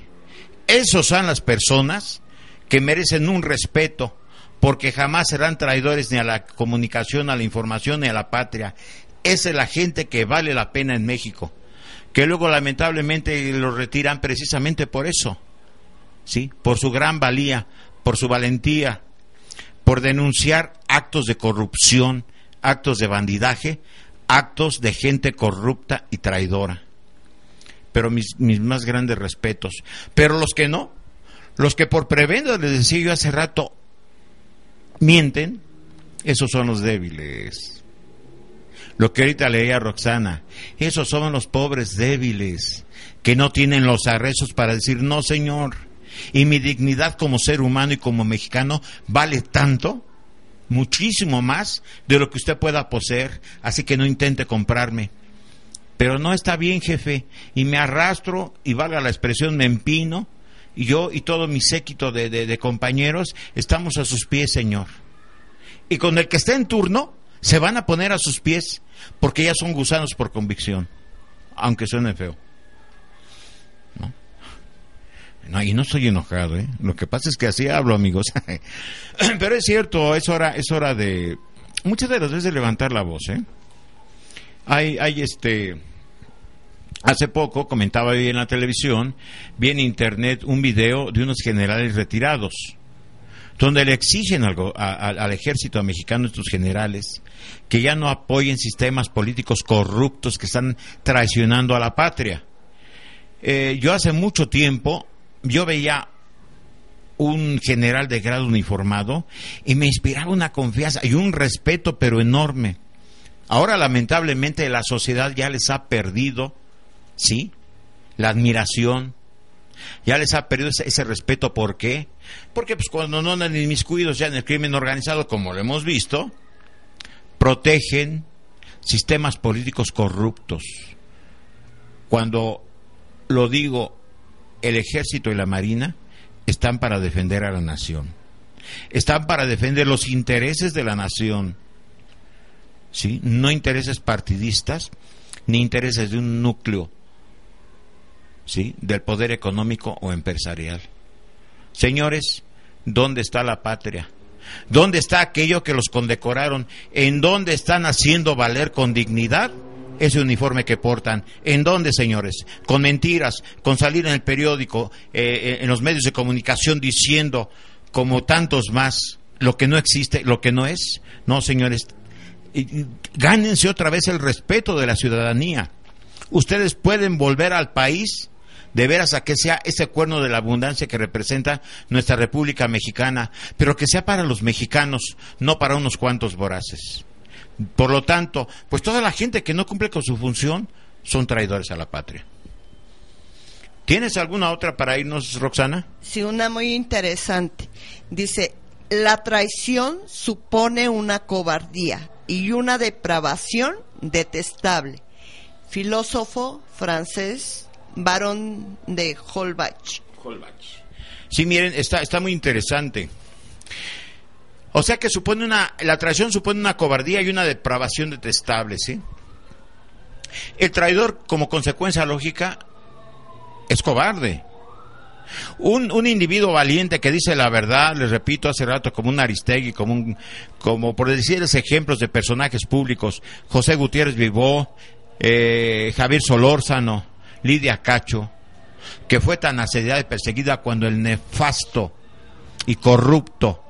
Esos son las personas que merecen un respeto, porque jamás serán traidores ni a la comunicación, a la información, ni a la patria. Esa es la gente que vale la pena en México, que luego lamentablemente lo retiran precisamente por eso, ¿sí? Por su gran valía, por su valentía, por denunciar actos de corrupción, actos de bandidaje, actos de gente corrupta y traidora. Pero mis, mis más grandes respetos. Pero los que no, los que por prebenda, les decía yo hace rato, mienten, esos son los débiles. Lo que ahorita leía Roxana, esos son los pobres débiles, que no tienen los arrezos para decir, no señor, y mi dignidad como ser humano y como mexicano vale tanto, muchísimo más de lo que usted pueda poseer, así que no intente comprarme. Pero no está bien, jefe, y me arrastro, y valga la expresión, me empino, y yo y todo mi séquito de, de- compañeros estamos a sus pies, señor. Y con el que está en turno, se van a poner a sus pies, porque ya son gusanos por convicción, aunque suene feo. Y no estoy enojado, ¿eh? Lo que pasa es que así hablo, amigos. [laughs] Pero es cierto, es hora, es hora de, muchas de las veces de levantar la voz, ¿eh? Hay, hay este, hace poco, comentaba hoy en la televisión, vi en internet un video de unos generales retirados, donde le exigen al, go- a- a- al ejército mexicano, estos generales, que ya no apoyen sistemas políticos corruptos que están traicionando a la patria. Eh, yo hace mucho tiempo, yo veía un general de grado uniformado y me inspiraba una confianza y un respeto pero enorme. Ahora lamentablemente la sociedad ya les ha perdido, ¿sí? La admiración, ya les ha perdido ese, respeto. ¿Por qué? Porque pues cuando no andan inmiscuidos ya en el crimen organizado, como lo hemos visto, protegen sistemas políticos corruptos. Cuando lo digo, el ejército y la marina están para defender a la nación. Están para defender los intereses de la nación. ¿Sí? No intereses partidistas ni intereses de un núcleo ¿sí? del poder económico o empresarial. Señores, ¿dónde está la patria? ¿Dónde está aquello que los condecoraron? ¿En dónde están haciendo valer con dignidad ese uniforme que portan? ¿En dónde, señores? Con mentiras, con salir en el periódico, eh, en los medios de comunicación diciendo, como tantos más, lo que no existe, lo que no es. No, señores, gánense otra vez el respeto de la ciudadanía. Ustedes pueden volver al país de veras a que sea ese cuerno de la abundancia que representa nuestra República Mexicana, pero que sea para los mexicanos, no para unos cuantos voraces. Por lo tanto, pues toda la gente que no cumple con su función son traidores a la patria. ¿Tienes alguna otra para irnos, Roxana? Sí, una muy interesante. Dice, La traición supone una cobardía y una depravación detestable. Filósofo francés, barón de Holbach. Sí, miren, está, está muy interesante. O sea que supone una, la traición supone una cobardía y una depravación detestable, ¿sí? El traidor, como consecuencia lógica, es cobarde. Un, un individuo valiente que dice la verdad, les repito hace rato, como un Aristegui, como un, como por decirles ejemplos de personajes públicos, José Gutiérrez Vivó, eh, Javier Solórzano, Lidia Cacho, que fue tan asediada y perseguida cuando el nefasto y corrupto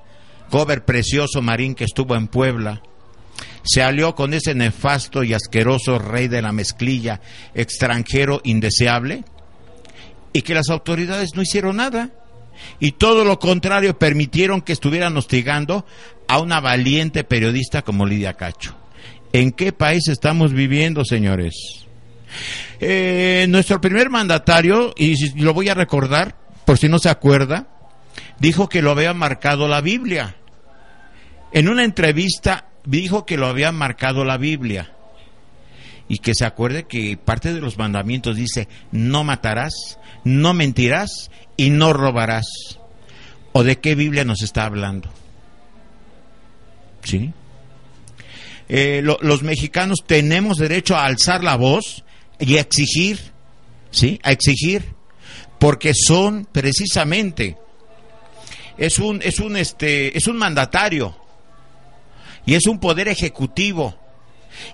Gober Precioso Marín que estuvo en Puebla, se alió con ese nefasto y asqueroso rey de la mezclilla, extranjero indeseable, y que las autoridades no hicieron nada. Y todo lo contrario, permitieron que estuvieran hostigando a una valiente periodista como Lidia Cacho. ¿En qué país estamos viviendo, señores? Eh, nuestro primer mandatario, y lo voy a recordar, por si no se acuerda, dijo que lo había marcado la Biblia. En una entrevista dijo que lo había marcado la Biblia. Y que se acuerde que parte de los mandamientos dice, no matarás, no mentirás y no robarás. ¿O de qué Biblia nos está hablando? ¿Sí? Eh, lo- los mexicanos tenemos derecho a alzar la voz y a exigir, ¿sí? A exigir, porque son precisamente, es un, es un, este, es un mandatario y es un poder ejecutivo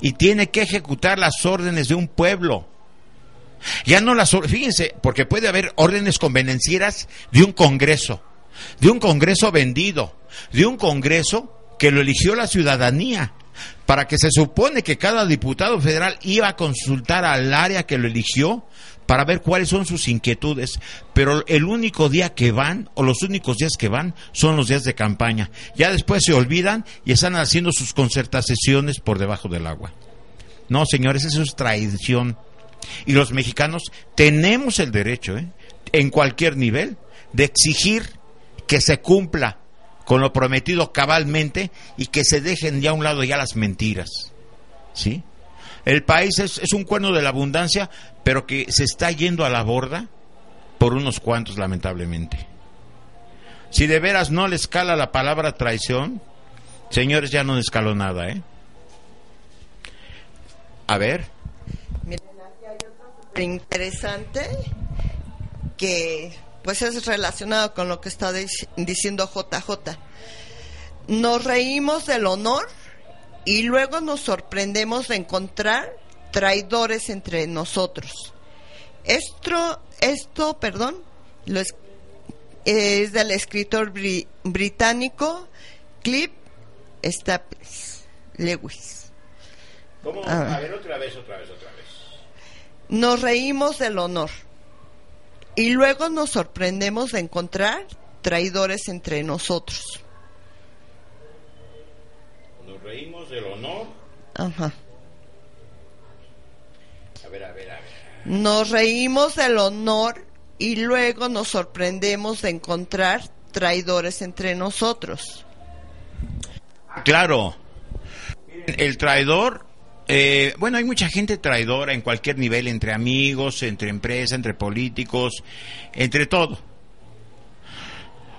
y tiene que ejecutar las órdenes de un pueblo. Ya no las, fíjense, porque puede haber órdenes convenencieras de un congreso, de un congreso vendido, de un congreso que lo eligió la ciudadanía, para que se supone que cada diputado federal iba a consultar al área que lo eligió para ver cuáles son sus inquietudes, pero el único día que van, o los únicos días que van, son los días de campaña. Ya después se olvidan y están haciendo sus concertaciones por debajo del agua. No, señores, eso es traición. Y los mexicanos tenemos el derecho, ¿eh? en cualquier nivel, de exigir que se cumpla con lo prometido cabalmente y que se dejen ya a un lado ya las mentiras. ¿Sí? El país es, es un cuerno de la abundancia, pero que se está yendo a la borda por unos cuantos, lamentablemente. Si de veras no le escala la palabra traición, señores, ya no le escaló nada, ¿eh? A ver. Miren, aquí hay interesante que pues es relacionado con lo que está dic- diciendo JJ. Nos reímos del honor y luego nos sorprendemos de encontrar traidores entre nosotros. Esto, esto perdón, lo es, es del escritor bri- británico Cliff Staples Lewis. ¿Cómo? Ah. A ver, otra vez, otra vez, otra vez. Nos reímos del honor y luego nos sorprendemos de encontrar traidores entre nosotros. Nos reímos del honor. Ajá. A ver, a ver, a ver. Nos reímos del honor y luego nos sorprendemos de encontrar traidores entre nosotros. Claro. El traidor, eh, bueno, hay mucha gente traidora en cualquier nivel, entre amigos, entre empresas, entre políticos, entre todo.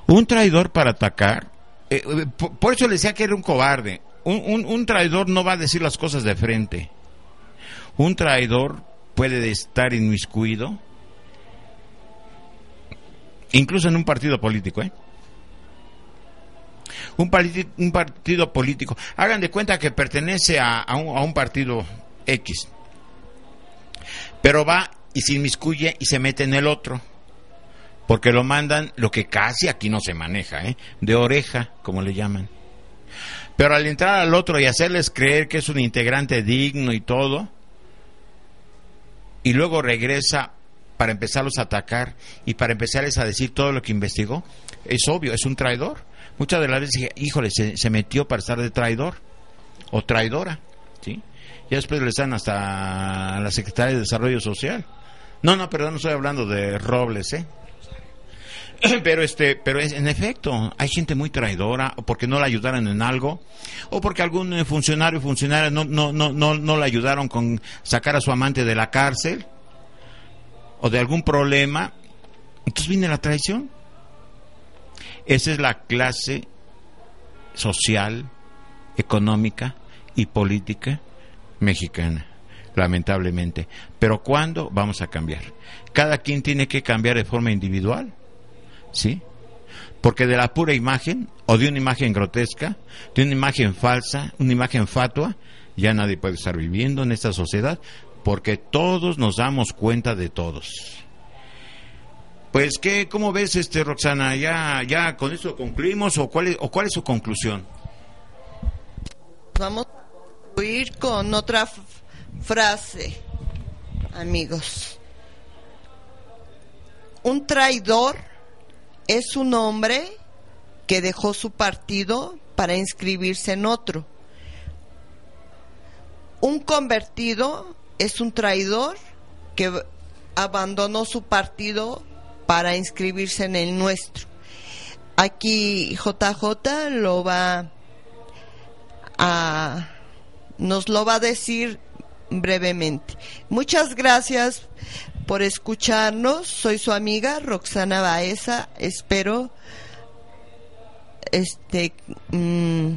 Un traidor para atacar, eh, eh, por, por eso le decía que era un cobarde. Un, un- un traidor no va a decir las cosas de frente. Un traidor puede estar inmiscuido, incluso en un partido político, ¿eh? un, un partido político. Hagan de cuenta que pertenece a, a un, a un partido X, pero va y se inmiscuye y se mete en el otro, porque lo mandan lo que casi aquí no se maneja, ¿eh? de oreja, como le llaman. Pero al entrar al otro y hacerles creer que es un integrante digno y todo, y luego regresa para empezarlos a atacar y para empezarles a decir todo lo que investigó, es obvio, es un traidor. Muchas de las veces dije, híjole, se, se metió para estar de traidor o traidora, ¿sí? Y después le están hasta a la Secretaría de Desarrollo Social. No, no, perdón, no estoy hablando de Robles, ¿eh? [clears throat] Pero este, pero es, en efecto, hay gente muy traidora, o porque no la ayudaron en algo, o porque algún eh, funcionario o funcionaria no, no, no, no, no la ayudaron con sacar a su amante de la cárcel, o de algún problema. Entonces viene la traición. Esa es la clase social, económica y política mexicana, lamentablemente. Pero ¿cuándo vamos a cambiar? Cada quien tiene que cambiar de forma individual, ¿sí? Porque de la pura imagen, o de una imagen grotesca, de una imagen falsa, una imagen fatua, ya nadie puede estar viviendo en esta sociedad, porque todos nos damos cuenta de todos. Pues, ¿qué, ¿cómo ves, este, Roxana? ¿Ya, ya con eso concluimos o cuál es, o cuál es su conclusión? Vamos a ir con otra frase, amigos. Un traidor es un hombre que dejó su partido para inscribirse en otro. Un convertido es un traidor que abandonó su partido para inscribirse en el nuestro. Aquí JJ lo va a nos lo va a decir brevemente. Muchas gracias por escucharnos. Soy su amiga Roxana Baeza. Espero este mm,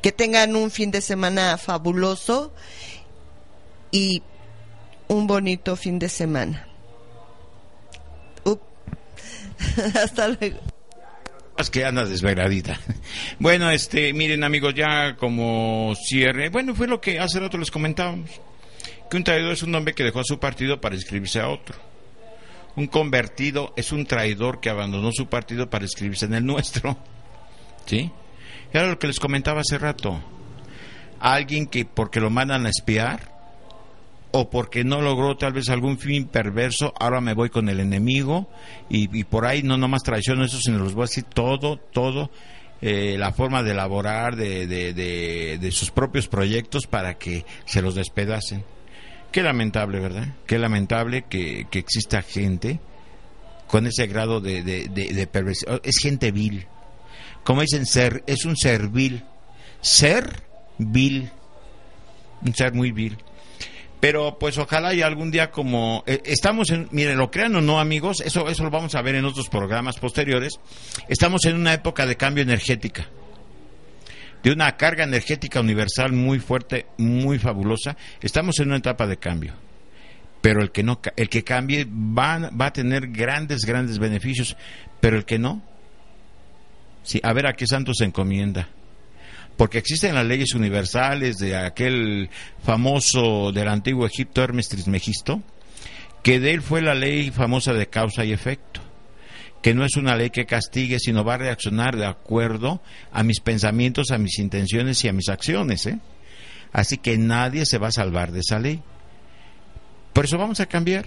que tengan un fin de semana fabuloso y un bonito fin de semana. [laughs] Hasta luego. Es que anda desveladita. Bueno, este, miren amigos, ya como cierre, bueno, fue lo que hace rato les comentábamos, que un traidor es un hombre que dejó a su partido para inscribirse a otro. Un convertido es un traidor que abandonó su partido para inscribirse en el nuestro. [laughs] ¿Sí? Y era lo que les comentaba hace rato. Alguien que porque lo mandan a espiar o porque no logró tal vez algún fin perverso, ahora me voy con el enemigo y, y por ahí no nomás traiciono eso, sino los voy a decir todo, todo, eh, la forma de elaborar de, de, de, de sus propios proyectos para que se los despedacen. Qué lamentable, ¿verdad? Qué lamentable que, que exista gente con ese grado de, de, de, perversión. Es gente vil. Como dicen, ser, es un ser vil. Ser vil. Un ser muy vil. Pero pues ojalá y algún día como eh, estamos en, miren, lo crean o no amigos, eso eso lo vamos a ver en otros programas posteriores. Estamos en una época de cambio energética. De una carga energética universal muy fuerte, muy fabulosa. Estamos en una etapa de cambio. Pero el que no el que cambie va, va a tener grandes grandes beneficios, pero el que no Sí, a ver a qué santo se encomienda porque existen las leyes universales de aquel famoso del antiguo Egipto Hermes Trismegisto, que de él fue la ley famosa de causa y efecto, que no es una ley que castigue, sino va a reaccionar de acuerdo a mis pensamientos, a mis intenciones y a mis acciones. ¿eh? Así que nadie se va a salvar de esa ley. Por eso vamos a cambiar,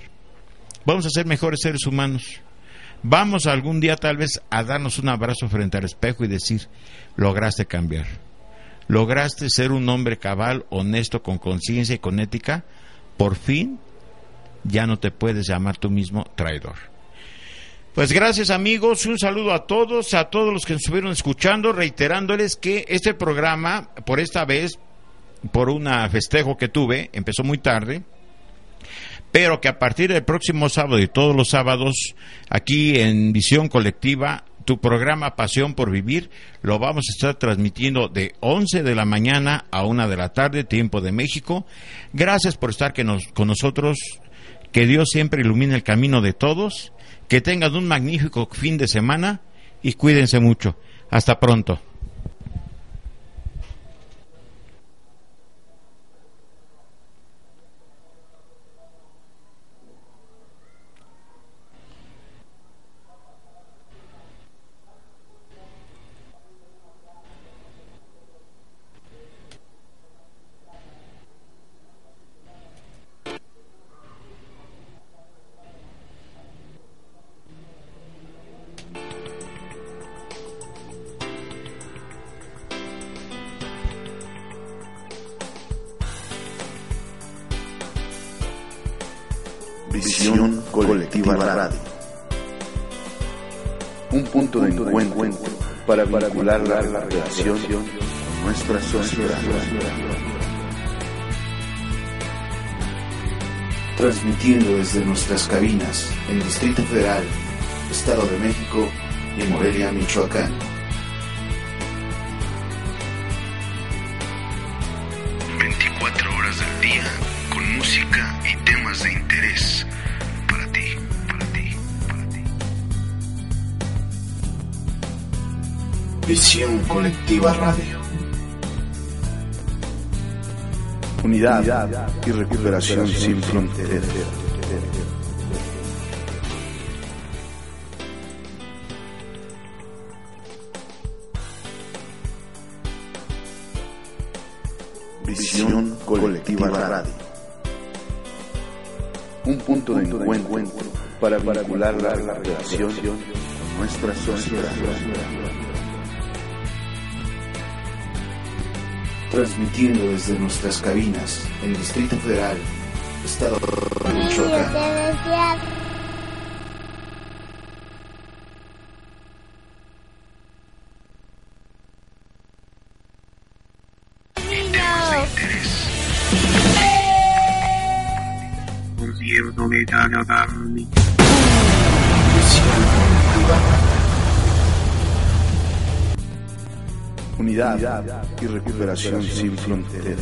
vamos a ser mejores seres humanos. Vamos algún día tal vez a darnos un abrazo frente al espejo y decir, lograste cambiar lograste ser un hombre cabal, honesto, con conciencia y con ética, por fin ya no te puedes llamar tú mismo traidor. Pues gracias amigos, un saludo a todos, a todos los que nos estuvieron escuchando, reiterándoles que este programa, por esta vez, por un festejo que tuve, empezó muy tarde, pero que a partir del próximo sábado y todos los sábados, aquí en Visión Colectiva, tu programa Pasión por Vivir lo vamos a estar transmitiendo de 11 de la mañana a 1 de la tarde, tiempo de México. Gracias por estar con nosotros. Que Dios siempre ilumine el camino de todos. Que tengan un magnífico fin de semana y cuídense mucho. Hasta pronto. Visión Colectiva Radio. Un punto de encuentro para vincular la relación con nuestra sociedad. Transmitiendo desde nuestras cabinas en Distrito Federal, Estado de México y Morelia, Michoacán. Visión Colectiva Radio. Unidad, y recuperación sin fronteras. Visión Colectiva Radio. Un punto de encuentro para vincular la relación con nuestra sociedad. Transmitiendo desde nuestras cabinas en Distrito Federal, Estado de Michoacán. Y recuperación sin fronteras.